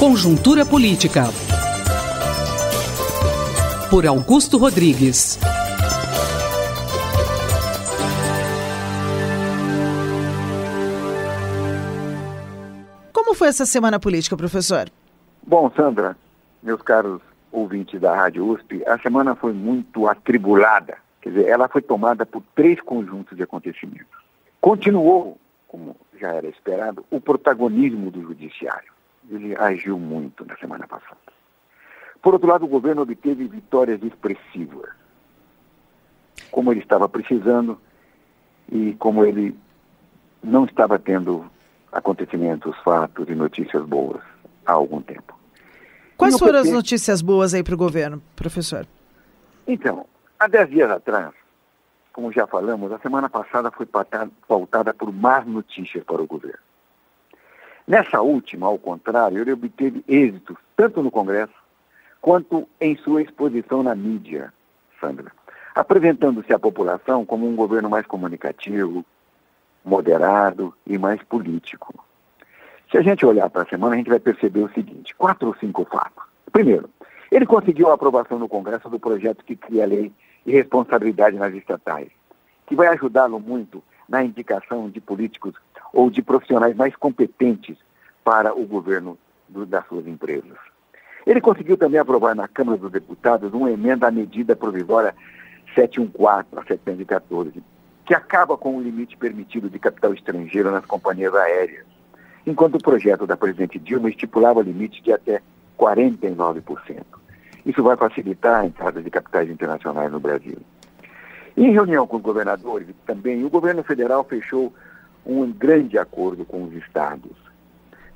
Conjuntura Política. Por Augusto Rodrigues. Como foi essa semana política, professor? Bom, Sandra, meus caros ouvintes da Rádio USP, a semana foi muito atribulada. Quer dizer, ela foi tomada por três conjuntos de acontecimentos. Continuou, como já era esperado, o protagonismo do judiciário ele agiu muito na semana passada. Por outro lado, o governo obteve vitórias expressivas, como ele estava precisando e como ele não estava tendo acontecimentos, fatos e notícias boas há algum tempo. Quais foram PT... as notícias boas aí para o governo, professor? Então, há dez dias atrás, como já falamos, a semana passada foi pautada por más notícias para o governo. Nessa última, ao contrário, ele obteve êxitos tanto no Congresso quanto em sua exposição na mídia, Sandra, apresentando-se à população como um governo mais comunicativo, moderado e mais político. Se a gente olhar para a semana, a gente vai perceber o seguinte: quatro ou cinco fatos. Primeiro, ele conseguiu a aprovação no Congresso do projeto que cria a lei de responsabilidade nas estatais, que vai ajudá-lo muito na indicação de políticos ou de profissionais mais competentes para o governo do, das suas empresas. Ele conseguiu também aprovar na Câmara dos Deputados uma emenda à medida provisória 714 a 714, que acaba com o limite permitido de capital estrangeiro nas companhias aéreas, enquanto o projeto da presidente Dilma estipulava limite de até 49%. Isso vai facilitar a entrada de capitais internacionais no Brasil. Em reunião com os governadores, também o governo federal fechou um grande acordo com os estados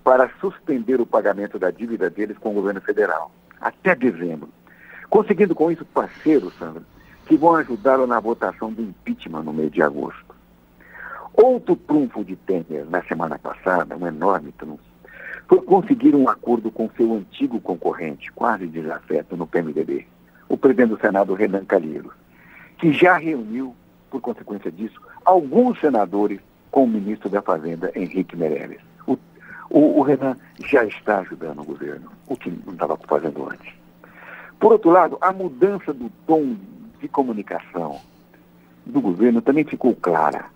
para suspender o pagamento da dívida deles com o governo federal, até dezembro. Conseguindo com isso parceiros, Sandra, que vão ajudá-lo na votação do impeachment no mês de agosto. Outro trunfo de Temer na semana passada, um enorme trunfo, foi conseguir um acordo com seu antigo concorrente, quase desafeto no PMDB, o presidente do Senado, Renan Calheiros, que já reuniu, por consequência disso, alguns senadores com o ministro da Fazenda, Henrique Meirelles. O, o, o Renan já está ajudando o governo, o que não estava fazendo antes. Por outro lado, a mudança do tom de comunicação do governo também ficou clara.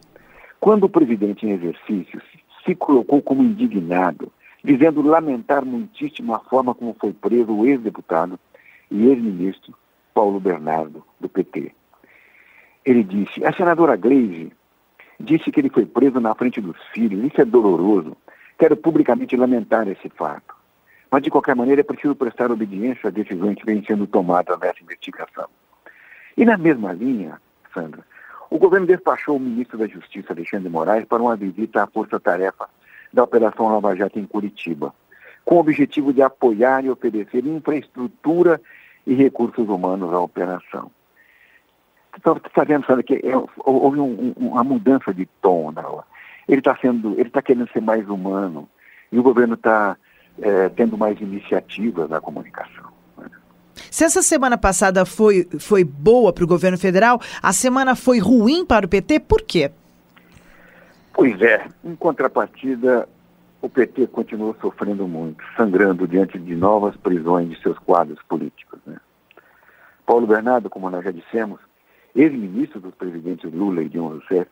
Quando o presidente em exercício se colocou como indignado, dizendo lamentar muitíssimo a forma como foi preso o ex-deputado e ex-ministro Paulo Bernardo, do PT. Ele disse: a senadora Gleisi disse que ele foi preso na frente dos filhos. Isso é doloroso. Quero publicamente lamentar esse fato. Mas, de qualquer maneira, é preciso prestar obediência às decisões que vêm sendo tomadas nessa investigação. E na mesma linha, Sandra, o governo despachou o ministro da Justiça, Alexandre Moraes, para uma visita à força-tarefa da Operação Lava Jato em Curitiba, com o objetivo de apoiar e oferecer infraestrutura e recursos humanos à operação. Então, está vendo, sabe, que é, houve um, um, uma mudança de tom na hora. Ele está sendo, ele está querendo ser mais humano e o governo está é, tendo mais iniciativas na comunicação. Né? Se essa semana passada foi, foi boa para o governo federal, a semana foi ruim para o PT, por quê? Pois é, em contrapartida, o PT continuou sofrendo muito, sangrando diante de novas prisões de seus quadros políticos. Né? Paulo Bernardo, como nós já dissemos, ex-ministro dos presidentes Lula e Dilma Rousseff,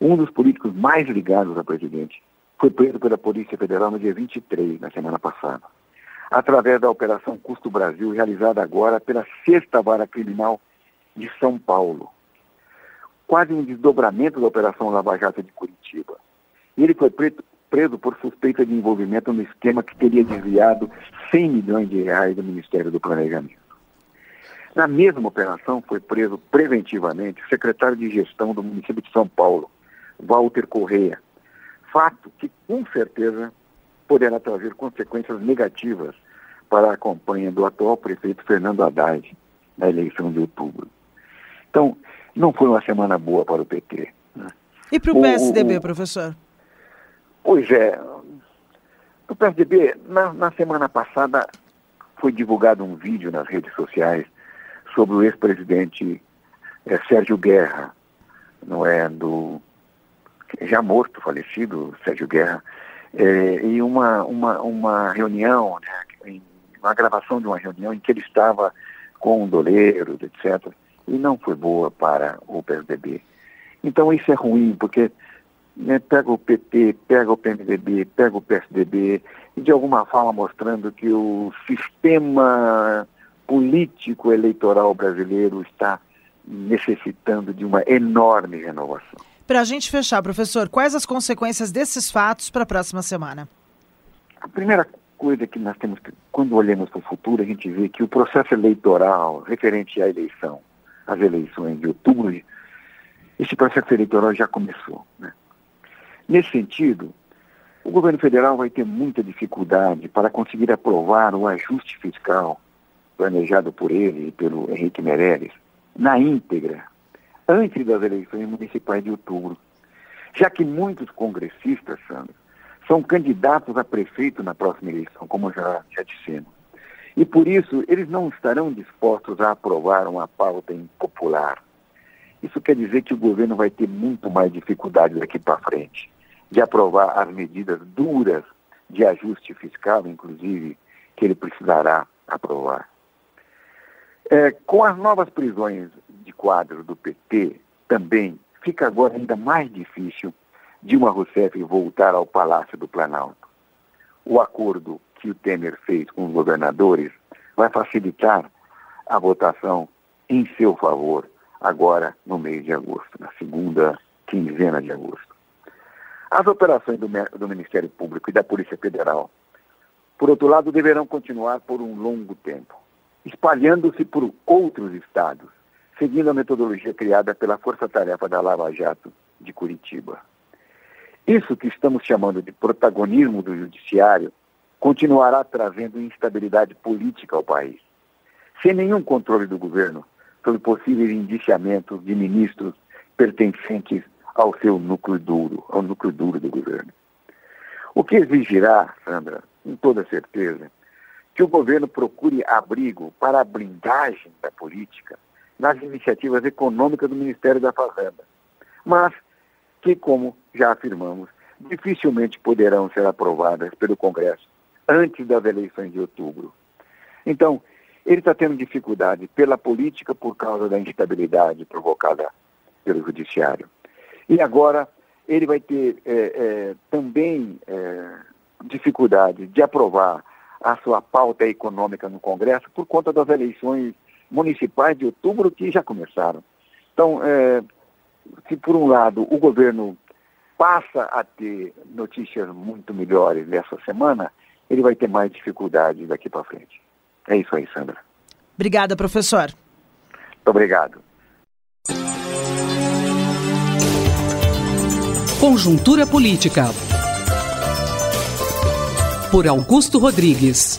um dos políticos mais ligados ao presidente, foi preso pela Polícia Federal no dia 23, na semana passada, através da Operação Custo Brasil, realizada agora pela Sexta Vara Criminal de São Paulo. Quase um desdobramento da Operação Lava Jato de Curitiba. Ele foi preso por suspeita de envolvimento no esquema que teria desviado 100 milhões de reais do Ministério do Planejamento. Na mesma operação, foi preso preventivamente o secretário de gestão do município de São Paulo, Walter Correia. Fato que, com certeza, poderá trazer consequências negativas para a campanha do atual prefeito Fernando Haddad na eleição de outubro. Então, não foi uma semana boa para o PT. Né? E para o PSDB, professor? Pois é. O PSDB, na, na semana passada, foi divulgado um vídeo nas redes sociais sobre o ex-presidente é, Sérgio Guerra, não é, do já morto, falecido, Sérgio Guerra, é, em uma, uma, uma reunião né, uma gravação de uma reunião em que ele estava com doleiros, etc. E não foi boa para o PSDB. Então isso é ruim, porque né, pega o PT, pega o PMDB, pega o PSDB, e de alguma forma mostrando que o sistema político eleitoral brasileiro está necessitando de uma enorme renovação. Para a gente fechar, professor, quais as consequências desses fatos para a próxima semana? A primeira coisa que nós temos que, quando olhamos para o futuro, a gente vê que o processo eleitoral referente à eleição, às eleições de outubro, esse processo eleitoral já começou. Né? Nesse sentido, o governo federal vai ter muita dificuldade para conseguir aprovar o ajuste fiscal planejado por ele e pelo Henrique Meirelles na íntegra, antes das eleições municipais de outubro. Já que muitos congressistas, Sandra, são candidatos a prefeito na próxima eleição, como já, já dissemos. E por isso, eles não estarão dispostos a aprovar uma pauta impopular. Isso quer dizer que o governo vai ter muito mais dificuldade daqui para frente de aprovar as medidas duras de ajuste fiscal, inclusive, que ele precisará aprovar. É, com as novas prisões de quadro do PT, também fica agora ainda mais difícil Dilma Rousseff voltar ao Palácio do Planalto. O acordo que o Temer fez com os governadores vai facilitar a votação em seu favor agora no mês de agosto, na segunda quinzena de agosto. As operações do, do Ministério Público e da Polícia Federal, por outro lado, deverão continuar por um longo tempo espalhando-se por outros estados, seguindo a metodologia criada pela Força Tarefa da Lava Jato de Curitiba. Isso que estamos chamando de protagonismo do judiciário continuará trazendo instabilidade política ao país. Sem nenhum controle do governo sobre possíveis indiciamentos de ministros pertencentes ao seu núcleo duro, ao núcleo duro do governo. O que exigirá, Sandra, com toda certeza, que o governo procure abrigo para a blindagem da política nas iniciativas econômicas do Ministério da Fazenda, mas que, como já afirmamos, dificilmente poderão ser aprovadas pelo Congresso antes das eleições de outubro. Então, ele está tendo dificuldade pela política por causa da instabilidade provocada pelo Judiciário. E agora ele vai ter é, é, também é, dificuldade de aprovar a sua pauta econômica no Congresso por conta das eleições municipais de outubro que já começaram. Então, é, se por um lado o governo passa a ter notícias muito melhores nessa semana, ele vai ter mais dificuldades daqui para frente. É isso aí, Sandra. Obrigada, professor. Muito obrigado. Conjuntura Política por Augusto Rodrigues.